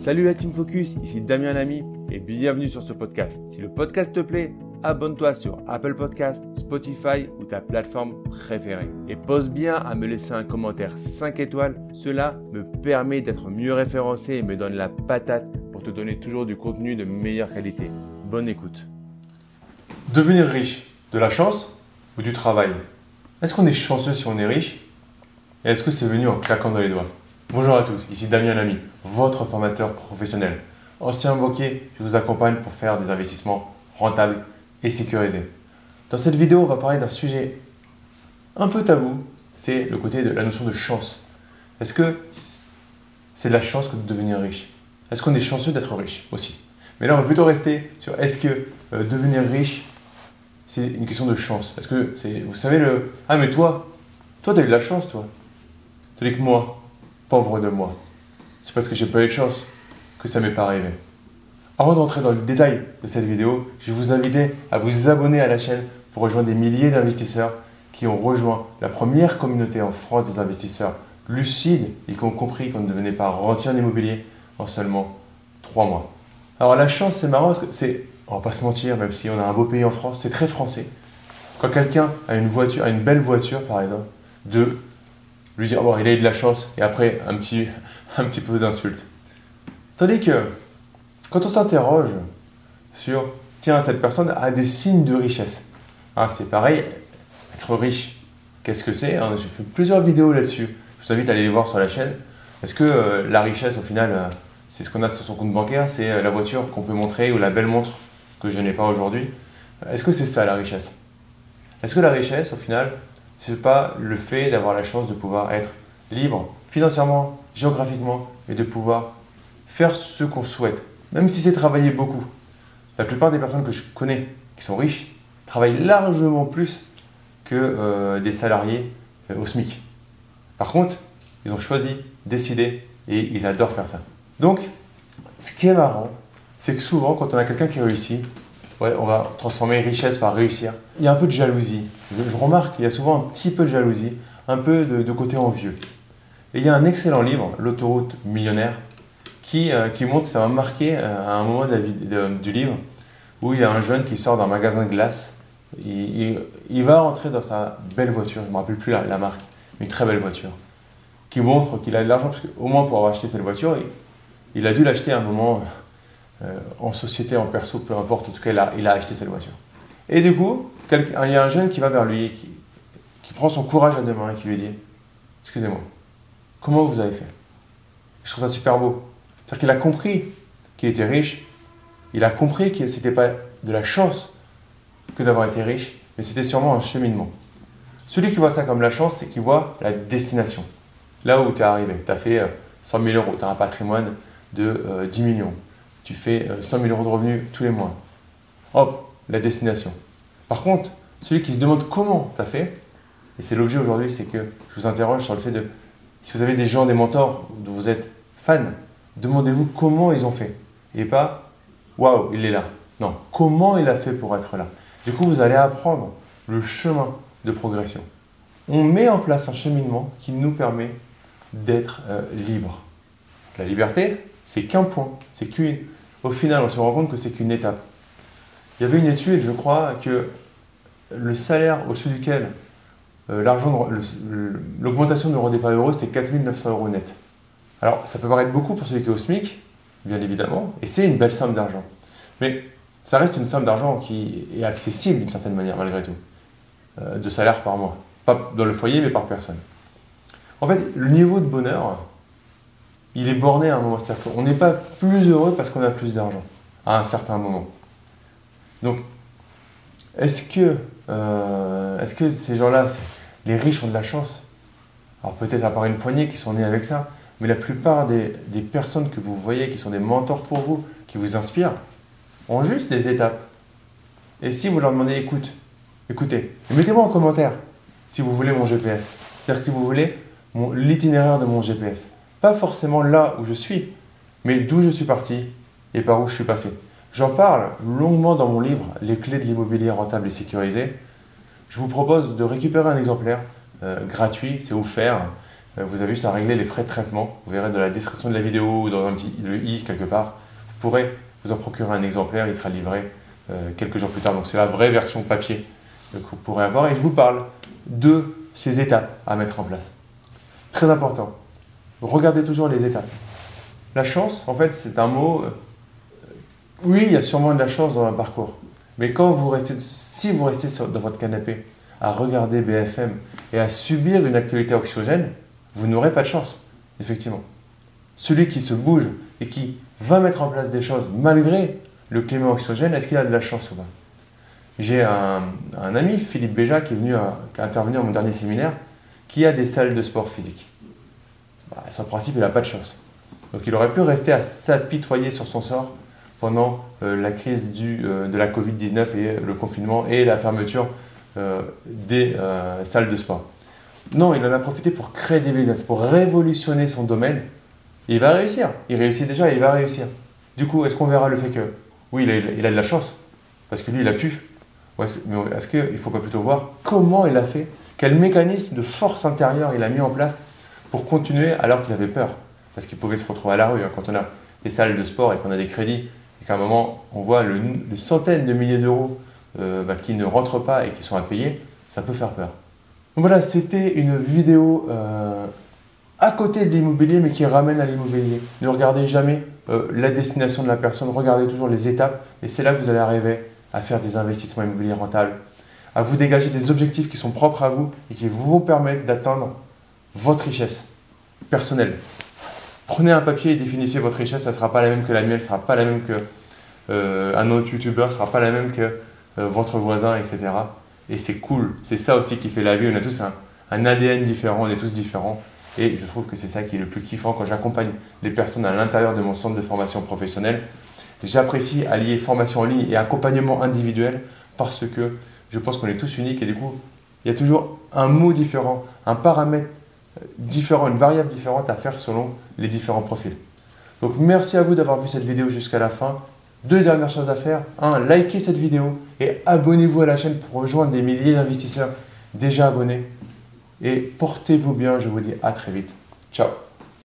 Salut la Team Focus, ici Damien Lamy et bienvenue sur ce podcast. Si le podcast te plaît, abonne-toi sur Apple Podcast, Spotify ou ta plateforme préférée. Et pose bien à me laisser un commentaire 5 étoiles, cela me permet d'être mieux référencé et me donne la patate pour te donner toujours du contenu de meilleure qualité. Bonne écoute. Devenir riche, de la chance ou du travail? Est-ce qu'on est chanceux si on est riche? Et est-ce que c'est venu en claquant dans les doigts? Bonjour à tous, ici Damien Lamy, votre formateur professionnel. Ancien banquier, je vous accompagne pour faire des investissements rentables et sécurisés. Dans cette vidéo, on va parler d'un sujet un peu tabou, c'est le côté de la notion de chance. Est-ce que c'est de la chance que de devenir riche? Est-ce qu'on est chanceux d'être riche aussi? Mais là, on va plutôt rester sur est-ce que euh, devenir riche, c'est une question de chance? Est-ce que c'est, vous savez le, ah mais toi, toi tu as eu de la chance, toi. Tandis que moi, pauvre de moi. C'est parce que j'ai pas eu de chance que ça m'est pas arrivé. Avant d'entrer dans le détail de cette vidéo, je vous invite à vous abonner à la chaîne pour rejoindre des milliers d'investisseurs qui ont rejoint la première communauté en France des investisseurs lucides et qui ont compris qu'on ne devenait pas rentier en immobilier en seulement 3 mois. Alors la chance, c'est marrant parce que c'est, on va pas se mentir, même si on a un beau pays en France, c'est très français. Quand quelqu'un a une voiture, a une belle voiture par exemple, de lui dire, bon, il a eu de la chance, et après, un petit, un petit peu d'insulte. Tandis que, quand on s'interroge sur, tiens, cette personne a des signes de richesse. Hein, c'est pareil, être riche, qu'est-ce que c'est hein, J'ai fait plusieurs vidéos là-dessus. Je vous invite à aller les voir sur la chaîne. Est-ce que euh, la richesse, au final, euh, c'est ce qu'on a sur son compte bancaire C'est euh, la voiture qu'on peut montrer ou la belle montre que je n'ai pas aujourd'hui? Est-ce que c'est ça la richesse? Est-ce que la richesse, au final, c'est pas le fait d'avoir la chance de pouvoir être libre financièrement, géographiquement et de pouvoir faire ce qu'on souhaite, même si c'est travailler beaucoup. La plupart des personnes que je connais qui sont riches travaillent largement plus que euh, des salariés euh, au SMIC. Par contre, ils ont choisi, décidé et ils adorent faire ça. Donc, ce qui est marrant, c'est que souvent, quand on a quelqu'un qui réussit, ouais, on va transformer richesse par réussir. Il y a un peu de jalousie. Je, remarque qu'il y a souvent un petit peu de jalousie, un peu de, côté envieux. Et il y a un excellent livre, L'autoroute millionnaire, qui, euh, qui montre, ça m'a marqué euh, à un moment la du livre, où il y a un jeune qui sort d'un magasin de glace. Il, va rentrer dans sa belle voiture, je ne me rappelle plus la, marque, une très belle voiture, qui montre qu'il a de l'argent, parce qu'au moins pour avoir acheté cette voiture, il, il a dû l'acheter à un moment en société, en perso, peu importe, en tout cas, il a, acheté cette voiture. Et du coup, il y a un jeune qui va vers lui, qui, qui prend son courage à deux mains et qui lui dit Excusez-moi, comment vous avez fait? Je trouve ça super beau. C'est-à-dire qu'il a compris qu'il était riche, il a compris que ce n'était pas de la chance que d'avoir été riche, mais c'était sûrement un cheminement. Celui qui voit ça comme la chance, c'est qu'il voit la destination. Là où tu es arrivé, tu as fait 100 euh, 000 euros, tu as un patrimoine de 10 euh, millions tu fais 100 euh, 000 euros de revenus tous les mois. Hop, la destination. Par contre, celui qui se demande comment tu as fait, et c'est l'objet aujourd'hui, c'est que je vous interroge sur le fait de, si vous avez des gens, des mentors, dont vous êtes fan, demandez-vous comment ils ont fait. Et pas, waouh, il est là. Non, comment il a fait pour être là. Du coup, vous allez apprendre le chemin de progression. On met en place un cheminement qui nous permet d'être euh, libre. La liberté, c'est qu'un point, c'est qu'une. Au final, on se rend compte que c'est qu'une étape. Il y avait une étude, je crois, que le salaire au-dessus duquel euh, l'argent, l'augmentation ne rendait pas heureux, c'était 4900 euros net. Alors, ça peut paraître beaucoup pour celui qui est au SMIC, bien évidemment, et c'est une belle somme d'argent. Mais ça reste une somme d'argent qui est accessible d'une certaine manière, malgré tout, euh, de salaire par mois. Pas dans le foyer, mais par personne. En fait, le niveau de bonheur, il est borné à un moment. C'est-à-dire qu'on n'est pas plus heureux parce qu'on a plus d'argent à un certain moment. Donc, est-ce que, euh, est que ces gens-là, les riches ont de la chance? Alors peut-être à part une poignée qui sont nés avec ça, mais la plupart des, des, personnes que vous voyez qui sont des mentors pour vous, qui vous inspirent, ont juste des étapes. Et si vous leur demandez, écoute, écoutez, mettez-moi en commentaire si vous voulez mon GPS. C'est-à-dire que si vous voulez l'itinéraire de mon GPS. Pas forcément là où je suis, mais d'où je suis parti et par où je suis passé. J'en parle longuement dans mon livre Les clés de l'immobilier rentable et sécurisé. Je vous propose de récupérer un exemplaire euh, gratuit, c'est offert. Euh, vous avez juste à régler les frais de traitement. Vous verrez dans la description de la vidéo ou dans un petit le i quelque part. Vous pourrez vous en procurer un exemplaire, il sera livré euh, quelques jours plus tard. Donc c'est la vraie version papier que vous pourrez avoir. Et je vous parle de ces étapes à mettre en place. Très important. Regardez toujours les étapes. La chance, en fait, c'est un mot. Euh, oui, il y a sûrement de la chance dans un parcours. Mais quand vous restez, si vous restez dans votre canapé à regarder BFM et à subir une actualité oxygène, vous n'aurez pas de chance, effectivement. Celui qui se bouge et qui va mettre en place des choses malgré le climat oxygène, est-ce qu'il a de la chance ou pas? J'ai un, ami, Philippe Béja, qui est venu à, intervenir à mon dernier séminaire, qui a des salles de sport physique. Bah, sur le principe, il n'a pas de chance. Donc il aurait pu rester à s'apitoyer sur son sort pendant euh, la crise du, euh, de la Covid-19 et le confinement et la fermeture euh, des salles de sport. Non, il en a profité pour créer des business, pour révolutionner son domaine. il va réussir. Il réussit déjà et il va réussir. Du coup, est-ce qu'on verra le fait que, oui, il a, de la chance, parce que lui, il a pu. Mais est-ce qu'il ne faut pas plutôt voir comment il a fait, quel mécanisme de force intérieure il a mis en place pour continuer alors qu'il avait peur Parce qu'il pouvait se retrouver à la rue. Hein, quand on a des salles de sport et qu'on a des crédits, et qu'à un moment, on voit les centaines de milliers d'euros euh, bah, qui ne rentrent pas et qui sont à payer, ça peut faire peur voilà, c'était une vidéo euh, à côté de l'immobilier, mais qui ramène à l'immobilier. Ne regardez jamais euh, la destination de la personne, regardez toujours les étapes, et c'est là que vous allez arriver à faire des investissements immobiliers rentables, à vous dégager des objectifs qui sont propres à vous et qui vous vont permettre d'atteindre votre richesse personnelle. Prenez un papier et définissez votre richesse, ça ne sera pas la même que la mienne, ce ne sera pas la même que euh, un autre youtubeur, ne sera pas la même que votre voisin, etc. Et c'est cool. C'est ça aussi qui fait la vie. On a tous un, ADN différent, on est tous différents. Et je trouve que c'est ça qui est le plus kiffant quand j'accompagne les personnes à l'intérieur de mon centre de formation professionnelle. J'apprécie allier formation en ligne et accompagnement individuel parce que je pense qu'on est tous uniques et du coup, il y a toujours un mot différent, un paramètre différent, une variable différente à faire selon les différents profils. Donc merci à vous d'avoir vu cette vidéo jusqu'à la fin. Deux dernières choses à faire. Un, likez cette vidéo et abonnez-vous à la chaîne pour rejoindre des milliers d'investisseurs déjà abonnés. Et portez-vous bien, je vous dis à très vite. Ciao